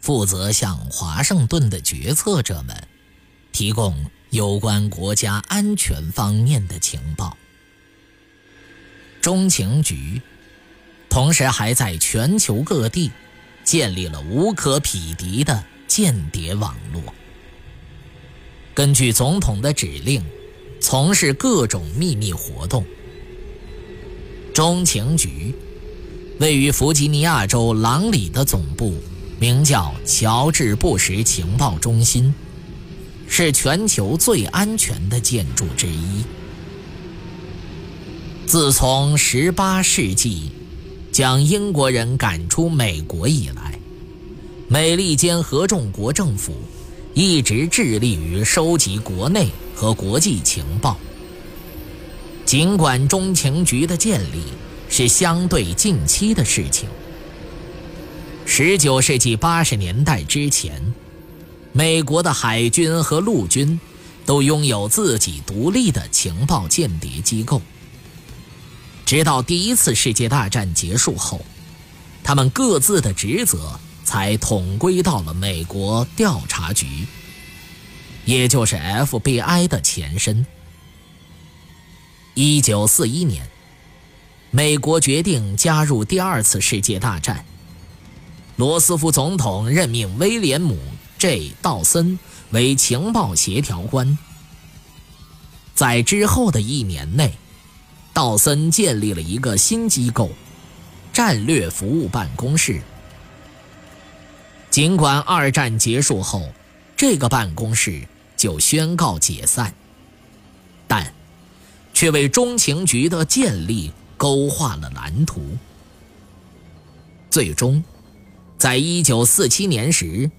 负责向华盛顿的决策者们提供有关国家安全方面的情报。中情局同时还在全球各地建立了无可匹敌的间谍网络，根据总统的指令，从事各种秘密活动。中情局位于弗吉尼亚州朗里的总部名叫乔治·布什情报中心，是全球最安全的建筑之一。自从18世纪将英国人赶出美国以来，美利坚合众国政府一直致力于收集国内和国际情报。尽管中情局的建立是相对近期的事情，19世纪80年代之前，美国的海军和陆军都拥有自己独立的情报间谍机构。直到第一次世界大战结束后，他们各自的职责才统归到了美国调查局，也就是 FBI 的前身。一九四一年，美国决定加入第二次世界大战。罗斯福总统任命威廉姆 ·J· 道森为情报协调官。在之后的一年内，道森建立了一个新机构——战略服务办公室。尽管二战结束后，这个办公室就宣告解散，但。却为中情局的建立勾画了蓝图。最终，在一九四七年时，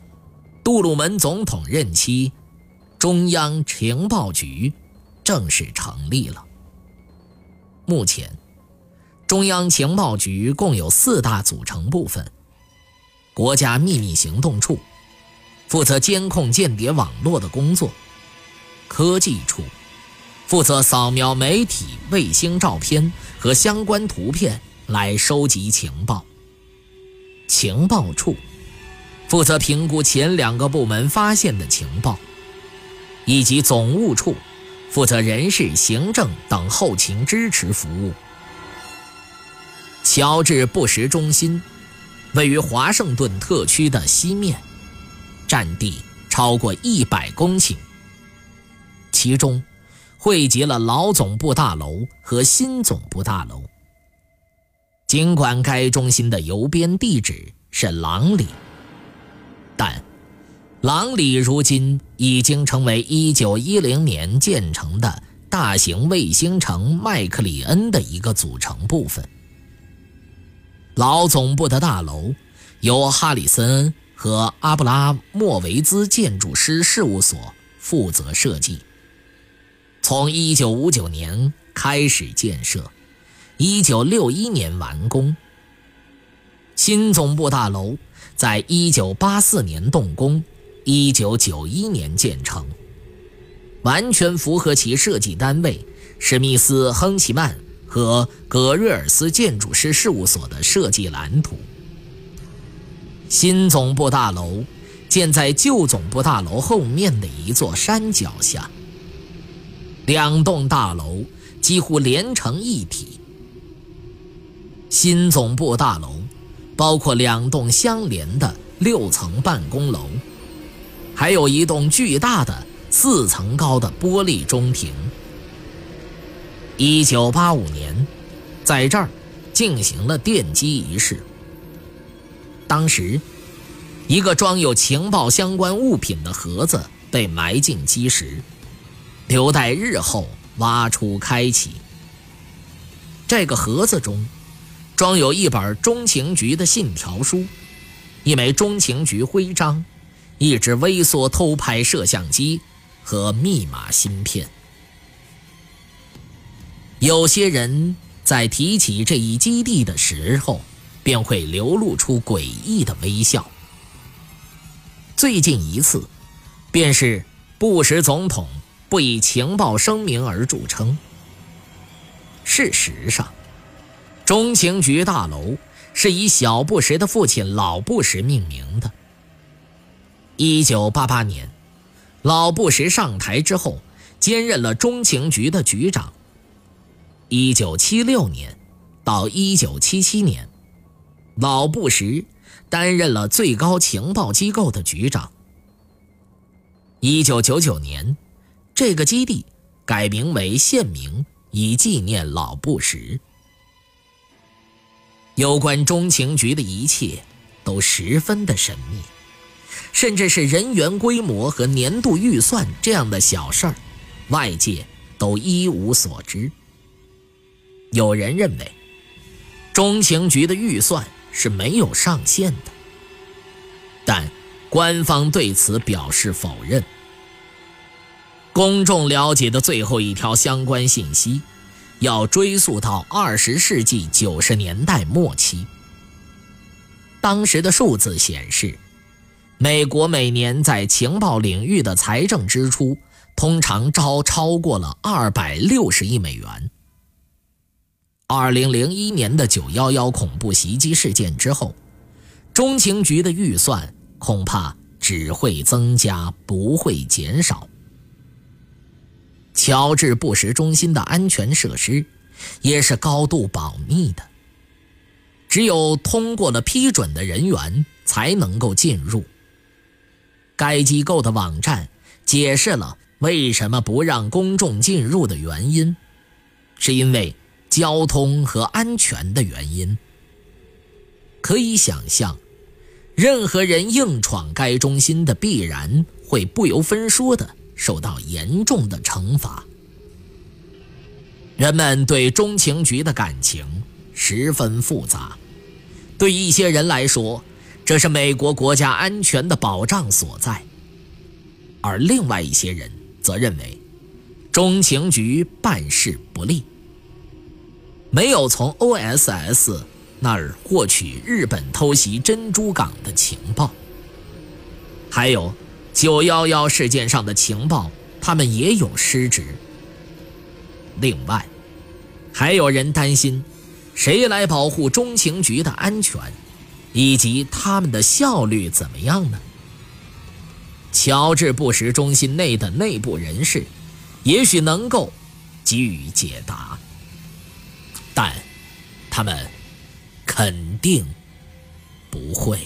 杜鲁门总统任期，中央情报局正式成立了。目前，中央情报局共有四大组成部分：国家秘密行动处，负责监控间谍网络的工作；科技处。负责扫描媒体卫星照片和相关图片来收集情报。情报处负责评估前两个部门发现的情报，以及总务处负责人事、行政等后勤支持服务。乔治·布什中心位于华盛顿特区的西面，占地超过一百公顷，其中。汇集了老总部大楼和新总部大楼。尽管该中心的邮编地址是朗里，但朗里如今已经成为1910年建成的大型卫星城麦克里恩的一个组成部分。老总部的大楼由哈里森和阿布拉莫维兹建筑师事务所负责设计。从1959年开始建设，1961年完工。新总部大楼在1984年动工，1991年建成，完全符合其设计单位史密斯·亨奇曼和格瑞尔斯建筑师事务所的设计蓝图。新总部大楼建在旧总部大楼后面的一座山脚下。两栋大楼几乎连成一体。新总部大楼包括两栋相连的六层办公楼，还有一栋巨大的四层高的玻璃中庭。一九八五年，在这儿进行了奠基仪式。当时，一个装有情报相关物品的盒子被埋进基石。留待日后挖出开启。这个盒子中装有一本中情局的信条书，一枚中情局徽章，一支微缩偷拍摄像机和密码芯片。有些人在提起这一基地的时候，便会流露出诡异的微笑。最近一次，便是布什总统不以情报声明而著称。事实上，中情局大楼是以小布什的父亲老布什命名的。一九八八年，老布什上台之后，兼任了中情局的局长。一九七六年到一九七七年，老布什担任了最高情报机构的局长。一九九九年，这个基地改名为县名。以纪念老布什。有关中情局的一切都十分的神秘，甚至是人员规模和年度预算这样的小事儿，外界都一无所知。有人认为，中情局的预算是没有上限的，但官方对此表示否认。公众了解的最后一条相关信息，要追溯到二十世纪九十年代末期。当时的数字显示，美国每年在情报领域的财政支出通常超超过了二百六十亿美元。二零零一年的九幺幺恐怖袭击事件之后，中情局的预算恐怕只会增加，不会减少。乔治·布什中心的安全设施也是高度保密的，只有通过了批准的人员才能够进入。该机构的网站解释了为什么不让公众进入的原因，是因为交通和安全的原因。可以想象，任何人硬闯该中心的，必然会不由分说的。受到严重的惩罚。人们对中情局的感情十分复杂。对一些人来说，这是美国国家安全的保障所在；而另外一些人则认为，中情局办事不力，没有从 OSS 那儿获取日本偷袭珍珠港的情报，还有。九幺幺事件上的情报，他们也有失职。另外，还有人担心，谁来保护中情局的安全，以及他们的效率怎么样呢？乔治·布什中心内的内部人士，也许能够给予解答，但他们肯定不会。